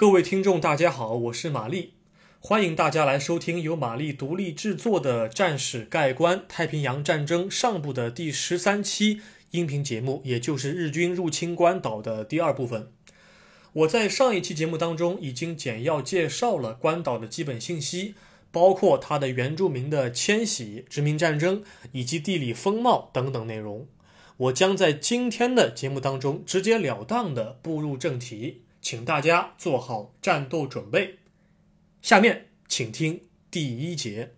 各位听众，大家好，我是玛丽，欢迎大家来收听由玛丽独立制作的《战史概观：太平洋战争上部》的第十三期音频节目，也就是日军入侵关岛的第二部分。我在上一期节目当中已经简要介绍了关岛的基本信息，包括它的原住民的迁徙、殖民战争以及地理风貌等等内容。我将在今天的节目当中直截了当地步入正题。请大家做好战斗准备。下面请听第一节。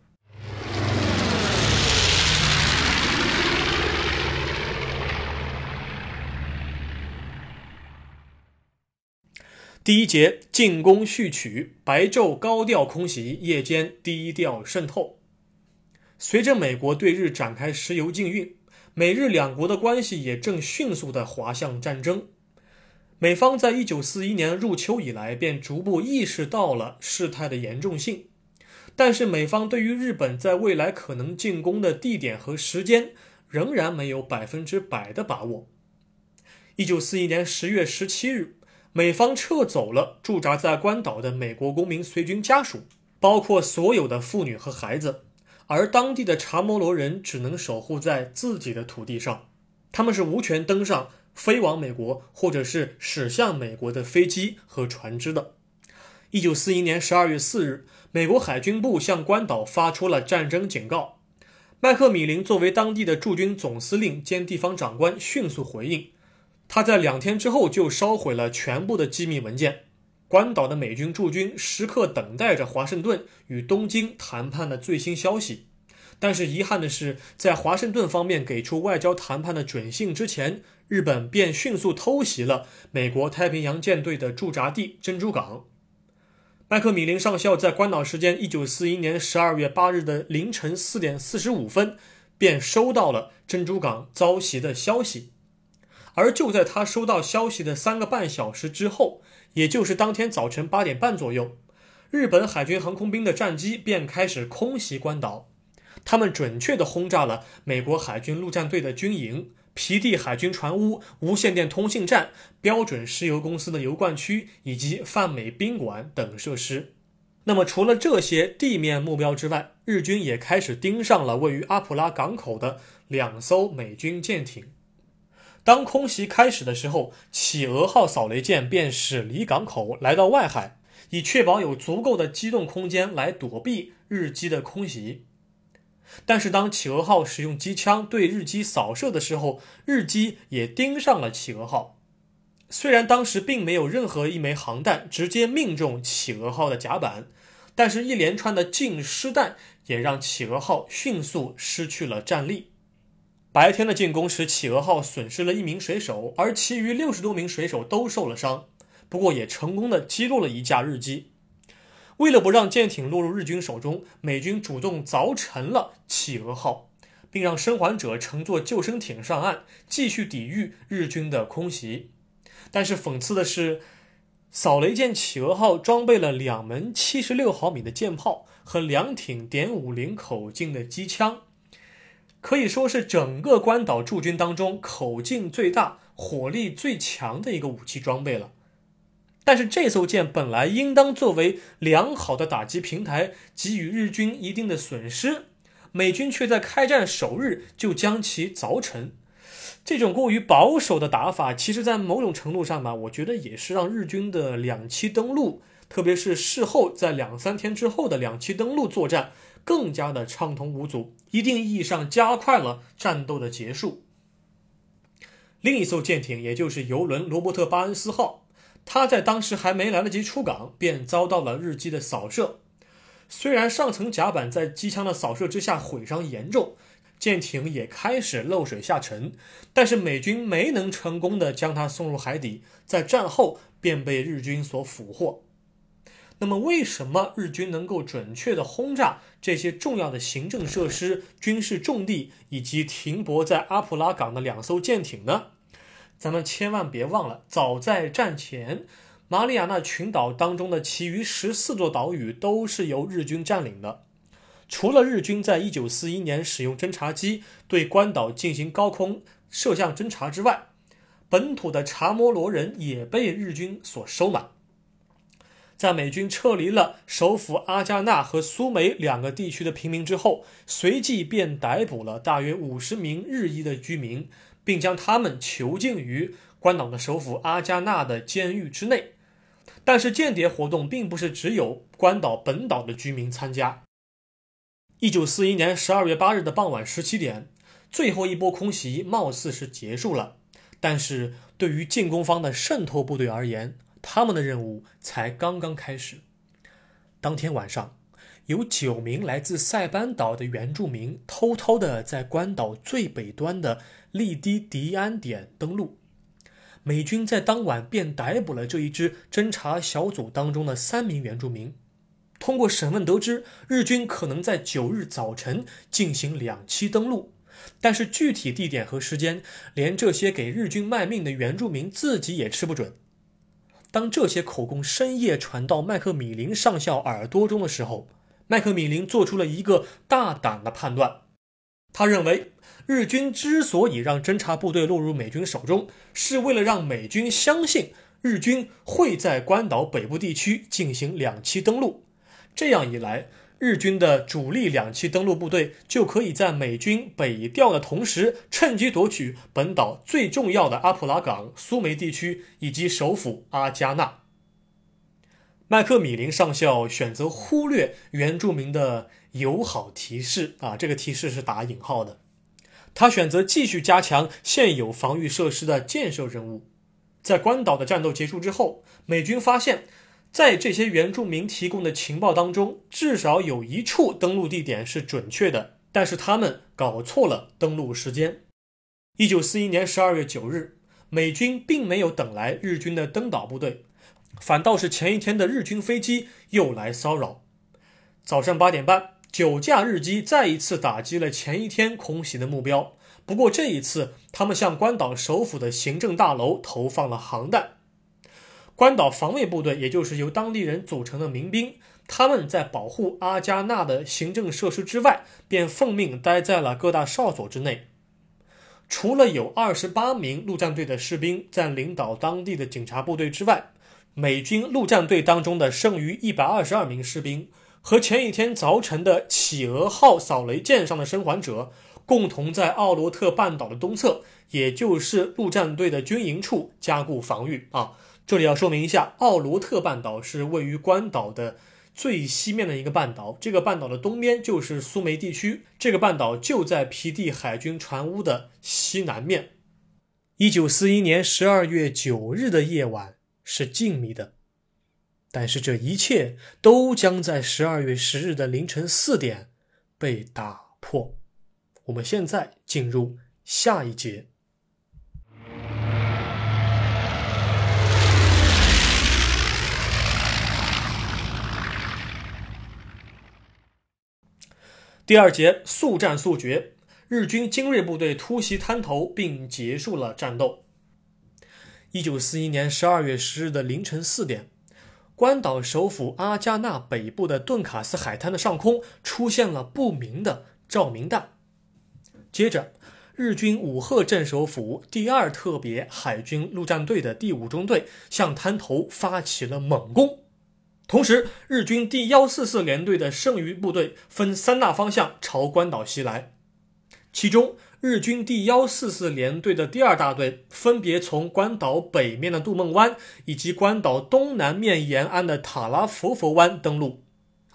第一节进攻序曲：白昼高调空袭，夜间低调渗透。随着美国对日展开石油禁运，美日两国的关系也正迅速的滑向战争。美方在一九四一年入秋以来便逐步意识到了事态的严重性，但是美方对于日本在未来可能进攻的地点和时间仍然没有百分之百的把握。一九四一年十月十七日，美方撤走了驻扎在关岛的美国公民随军家属，包括所有的妇女和孩子，而当地的查摩罗人只能守护在自己的土地上，他们是无权登上。飞往美国或者是驶向美国的飞机和船只的。一九四一年十二月四日，美国海军部向关岛发出了战争警告。麦克米林作为当地的驻军总司令兼地方长官，迅速回应。他在两天之后就烧毁了全部的机密文件。关岛的美军驻军时刻等待着华盛顿与东京谈判的最新消息。但是遗憾的是，在华盛顿方面给出外交谈判的准信之前，日本便迅速偷袭了美国太平洋舰队的驻扎地珍珠港。麦克米林上校在关岛时间一九四一年十二月八日的凌晨四点四十五分，便收到了珍珠港遭袭的消息。而就在他收到消息的三个半小时之后，也就是当天早晨八点半左右，日本海军航空兵的战机便开始空袭关岛。他们准确地轰炸了美国海军陆战队的军营、皮地海军船坞、无线电通信站、标准石油公司的油罐区以及泛美宾馆等设施。那么，除了这些地面目标之外，日军也开始盯上了位于阿普拉港口的两艘美军舰艇。当空袭开始的时候，企鹅号扫雷舰便驶离港口，来到外海，以确保有足够的机动空间来躲避日机的空袭。但是，当企鹅号使用机枪对日机扫射的时候，日机也盯上了企鹅号。虽然当时并没有任何一枚航弹直接命中企鹅号的甲板，但是一连串的近湿弹也让企鹅号迅速失去了战力。白天的进攻使企鹅号损失了一名水手，而其余六十多名水手都受了伤。不过，也成功的击落了一架日机。为了不让舰艇落入日军手中，美军主动凿沉了企鹅号，并让生还者乘坐救生艇上岸，继续抵御日军的空袭。但是讽刺的是，扫雷舰企鹅号装备了两门七十六毫米的舰炮和两挺点五零口径的机枪，可以说是整个关岛驻军当中口径最大、火力最强的一个武器装备了。但是这艘舰本来应当作为良好的打击平台，给予日军一定的损失，美军却在开战首日就将其凿沉。这种过于保守的打法，其实在某种程度上吧，我觉得也是让日军的两栖登陆，特别是事后在两三天之后的两栖登陆作战，更加的畅通无阻，一定意义上加快了战斗的结束。另一艘舰艇，也就是游轮罗伯特·巴恩斯号。他在当时还没来得及出港，便遭到了日机的扫射。虽然上层甲板在机枪的扫射之下毁伤严重，舰艇也开始漏水下沉，但是美军没能成功的将它送入海底，在战后便被日军所俘获。那么，为什么日军能够准确的轰炸这些重要的行政设施、军事重地以及停泊在阿普拉港的两艘舰艇呢？咱们千万别忘了，早在战前，马里亚纳群岛当中的其余十四座岛屿都是由日军占领的。除了日军在一九四一年使用侦察机对关岛进行高空摄像侦察之外，本土的查摩罗人也被日军所收买。在美军撤离了首府阿加纳和苏梅两个地区的平民之后，随即便逮捕了大约五十名日裔的居民，并将他们囚禁于关岛的首府阿加纳的监狱之内。但是，间谍活动并不是只有关岛本岛的居民参加。一九四一年十二月八日的傍晚十七点，最后一波空袭貌似是结束了，但是对于进攻方的渗透部队而言，他们的任务才刚刚开始。当天晚上，有九名来自塞班岛的原住民偷偷的在关岛最北端的利迪迪安点登陆。美军在当晚便逮捕了这一支侦察小组当中的三名原住民。通过审问得知，日军可能在九日早晨进行两栖登陆，但是具体地点和时间，连这些给日军卖命的原住民自己也吃不准。当这些口供深夜传到麦克米林上校耳朵中的时候，麦克米林做出了一个大胆的判断。他认为，日军之所以让侦察部队落入美军手中，是为了让美军相信日军会在关岛北部地区进行两栖登陆。这样一来，日军的主力两栖登陆部队就可以在美军北调的同时，趁机夺取本岛最重要的阿普拉港、苏梅地区以及首府阿加纳。麦克米林上校选择忽略原住民的友好提示啊，这个提示是打引号的。他选择继续加强现有防御设施的建设任务。在关岛的战斗结束之后，美军发现。在这些原住民提供的情报当中，至少有一处登陆地点是准确的，但是他们搞错了登陆时间。一九四一年十二月九日，美军并没有等来日军的登岛部队，反倒是前一天的日军飞机又来骚扰。早上八点半，九架日机再一次打击了前一天空袭的目标，不过这一次，他们向关岛首府的行政大楼投放了航弹。关岛防卫部队，也就是由当地人组成的民兵，他们在保护阿加纳的行政设施之外，便奉命待在了各大哨所之内。除了有二十八名陆战队的士兵在领导当地的警察部队之外，美军陆战队当中的剩余一百二十二名士兵和前一天早晨的企鹅号扫雷舰上的生还者，共同在奥罗特半岛的东侧，也就是陆战队的军营处加固防御啊。这里要说明一下，奥罗特半岛是位于关岛的最西面的一个半岛。这个半岛的东边就是苏梅地区，这个半岛就在皮蒂海军船坞的西南面。一九四一年十二月九日的夜晚是静谧的，但是这一切都将在十二月十日的凌晨四点被打破。我们现在进入下一节。第二节速战速决，日军精锐部队突袭滩头，并结束了战斗。一九四一年十二月十日的凌晨四点，关岛首府阿加纳北部的顿卡斯海滩的上空出现了不明的照明弹。接着，日军五鹤镇守府第二特别海军陆战队的第五中队向滩头发起了猛攻。同时，日军第幺四四联队的剩余部队分三大方向朝关岛袭来。其中，日军第幺四四联队的第二大队分别从关岛北面的杜梦湾以及关岛东南面沿岸的塔拉佛佛湾登陆，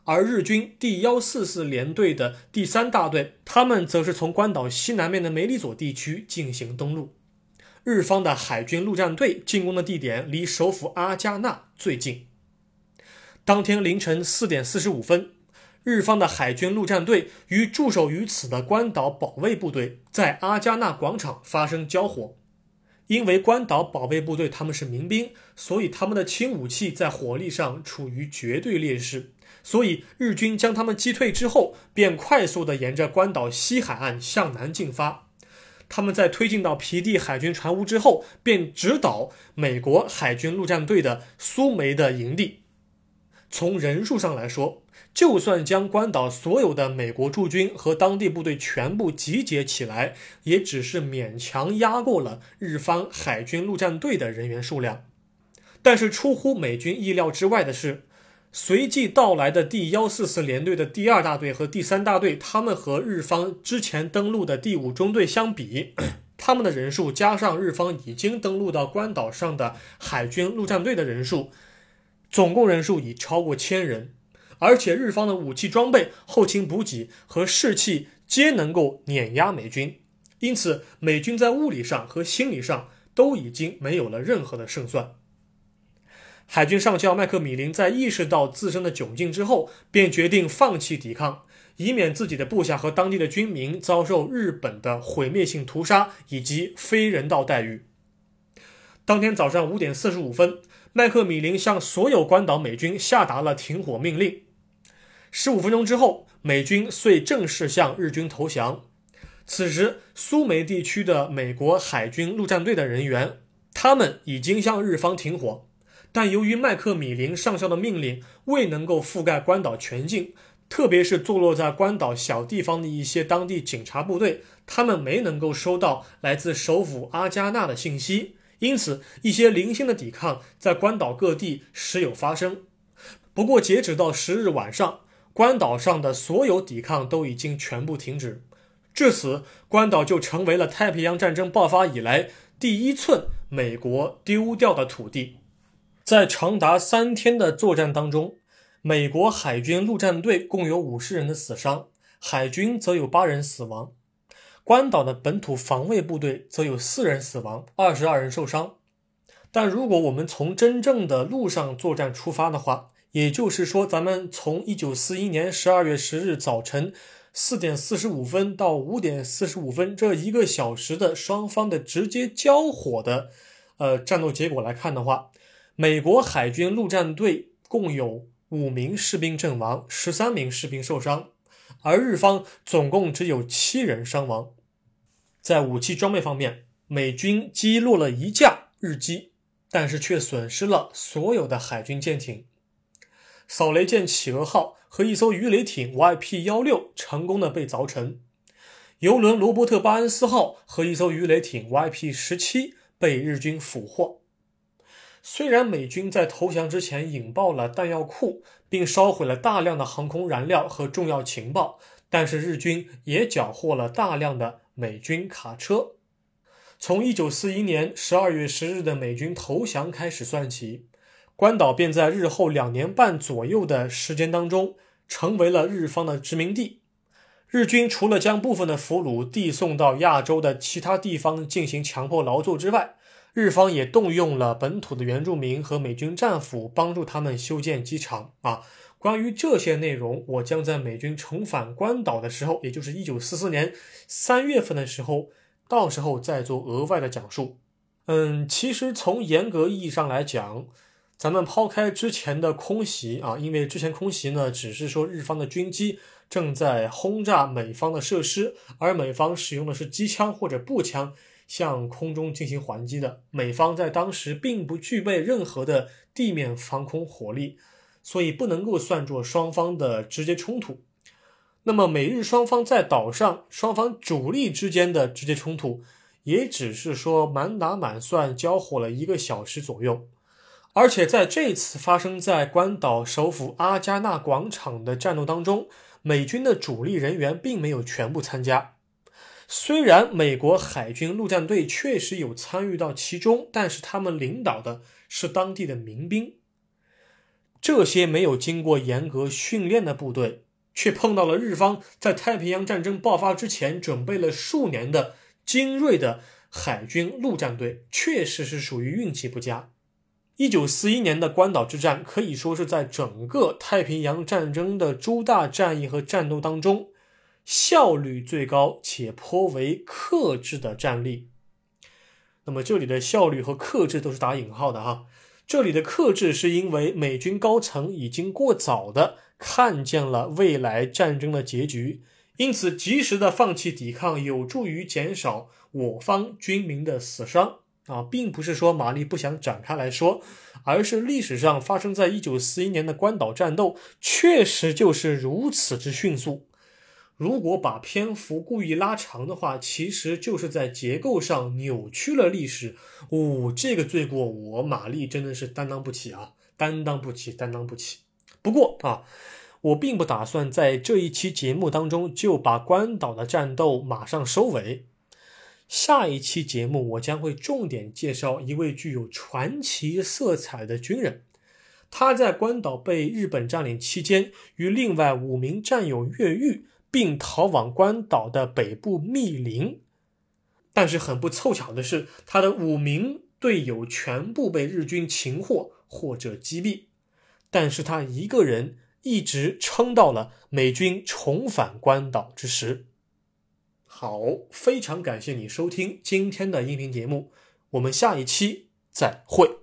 而日军第幺四四联队的第三大队，他们则是从关岛西南面的梅里佐地区进行登陆。日方的海军陆战队进攻的地点离首府阿加纳最近。当天凌晨四点四十五分，日方的海军陆战队与驻守于此的关岛保卫部队在阿加纳广场发生交火。因为关岛保卫部队他们是民兵，所以他们的轻武器在火力上处于绝对劣势。所以日军将他们击退之后，便快速地沿着关岛西海岸向南进发。他们在推进到皮蒂海军船坞之后，便直捣美国海军陆战队的苏梅的营地。从人数上来说，就算将关岛所有的美国驻军和当地部队全部集结起来，也只是勉强压过了日方海军陆战队的人员数量。但是出乎美军意料之外的是，随即到来的第幺四四联队的第二大队和第三大队，他们和日方之前登陆的第五中队相比，他们的人数加上日方已经登陆到关岛上的海军陆战队的人数，总共人数已超过千人。而且日方的武器装备、后勤补给和士气皆能够碾压美军，因此美军在物理上和心理上都已经没有了任何的胜算。海军上校麦克米林在意识到自身的窘境之后，便决定放弃抵抗，以免自己的部下和当地的军民遭受日本的毁灭性屠杀以及非人道待遇。当天早上五点四十五分，麦克米林向所有关岛美军下达了停火命令。十五分钟之后，美军遂正式向日军投降。此时，苏梅地区的美国海军陆战队的人员，他们已经向日方停火。但由于麦克米林上校的命令未能够覆盖关岛全境，特别是坐落在关岛小地方的一些当地警察部队，他们没能够收到来自首府阿加纳的信息，因此一些零星的抵抗在关岛各地时有发生。不过，截止到十日晚上，关岛上的所有抵抗都已经全部停止。至此，关岛就成为了太平洋战争爆发以来第一寸美国丢掉的土地。在长达三天的作战当中，美国海军陆战队共有五十人的死伤，海军则有八人死亡；关岛的本土防卫部队则有四人死亡，二十二人受伤。但如果我们从真正的陆上作战出发的话，也就是说，咱们从一九四一年十二月十日早晨四点四十五分到五点四十五分这一个小时的双方的直接交火的，呃，战斗结果来看的话。美国海军陆战队共有五名士兵阵亡，十三名士兵受伤，而日方总共只有七人伤亡。在武器装备方面，美军击落了一架日机，但是却损失了所有的海军舰艇。扫雷舰企鹅号和一艘鱼雷艇 YP 幺六成功的被凿沉，游轮罗伯特巴恩斯号和一艘鱼雷艇 YP 十七被日军俘获。虽然美军在投降之前引爆了弹药库，并烧毁了大量的航空燃料和重要情报，但是日军也缴获了大量的美军卡车。从1941年12月10日的美军投降开始算起，关岛便在日后两年半左右的时间当中成为了日方的殖民地。日军除了将部分的俘虏递送到亚洲的其他地方进行强迫劳作之外，日方也动用了本土的原住民和美军战俘，帮助他们修建机场。啊，关于这些内容，我将在美军重返关岛的时候，也就是一九四四年三月份的时候，到时候再做额外的讲述。嗯，其实从严格意义上来讲，咱们抛开之前的空袭啊，因为之前空袭呢，只是说日方的军机正在轰炸美方的设施，而美方使用的是机枪或者步枪。向空中进行还击的美方在当时并不具备任何的地面防空火力，所以不能够算作双方的直接冲突。那么美日双方在岛上双方主力之间的直接冲突，也只是说满打满算交火了一个小时左右。而且在这次发生在关岛首府阿加纳广场的战斗当中，美军的主力人员并没有全部参加。虽然美国海军陆战队确实有参与到其中，但是他们领导的是当地的民兵。这些没有经过严格训练的部队，却碰到了日方在太平洋战争爆发之前准备了数年的精锐的海军陆战队，确实是属于运气不佳。一九四一年的关岛之战可以说是在整个太平洋战争的诸大战役和战斗当中。效率最高且颇为克制的战力。那么这里的效率和克制都是打引号的哈。这里的克制是因为美军高层已经过早的看见了未来战争的结局，因此及时的放弃抵抗有助于减少我方军民的死伤啊，并不是说玛丽不想展开来说，而是历史上发生在一九四一年的关岛战斗确实就是如此之迅速。如果把篇幅故意拉长的话，其实就是在结构上扭曲了历史。哦，这个罪过我玛丽真的是担当不起啊，担当不起，担当不起。不过啊，我并不打算在这一期节目当中就把关岛的战斗马上收尾。下一期节目，我将会重点介绍一位具有传奇色彩的军人。他在关岛被日本占领期间，与另外五名战友越狱，并逃往关岛的北部密林。但是很不凑巧的是，他的五名队友全部被日军擒获或者击毙，但是他一个人一直撑到了美军重返关岛之时。好，非常感谢你收听今天的音频节目，我们下一期再会。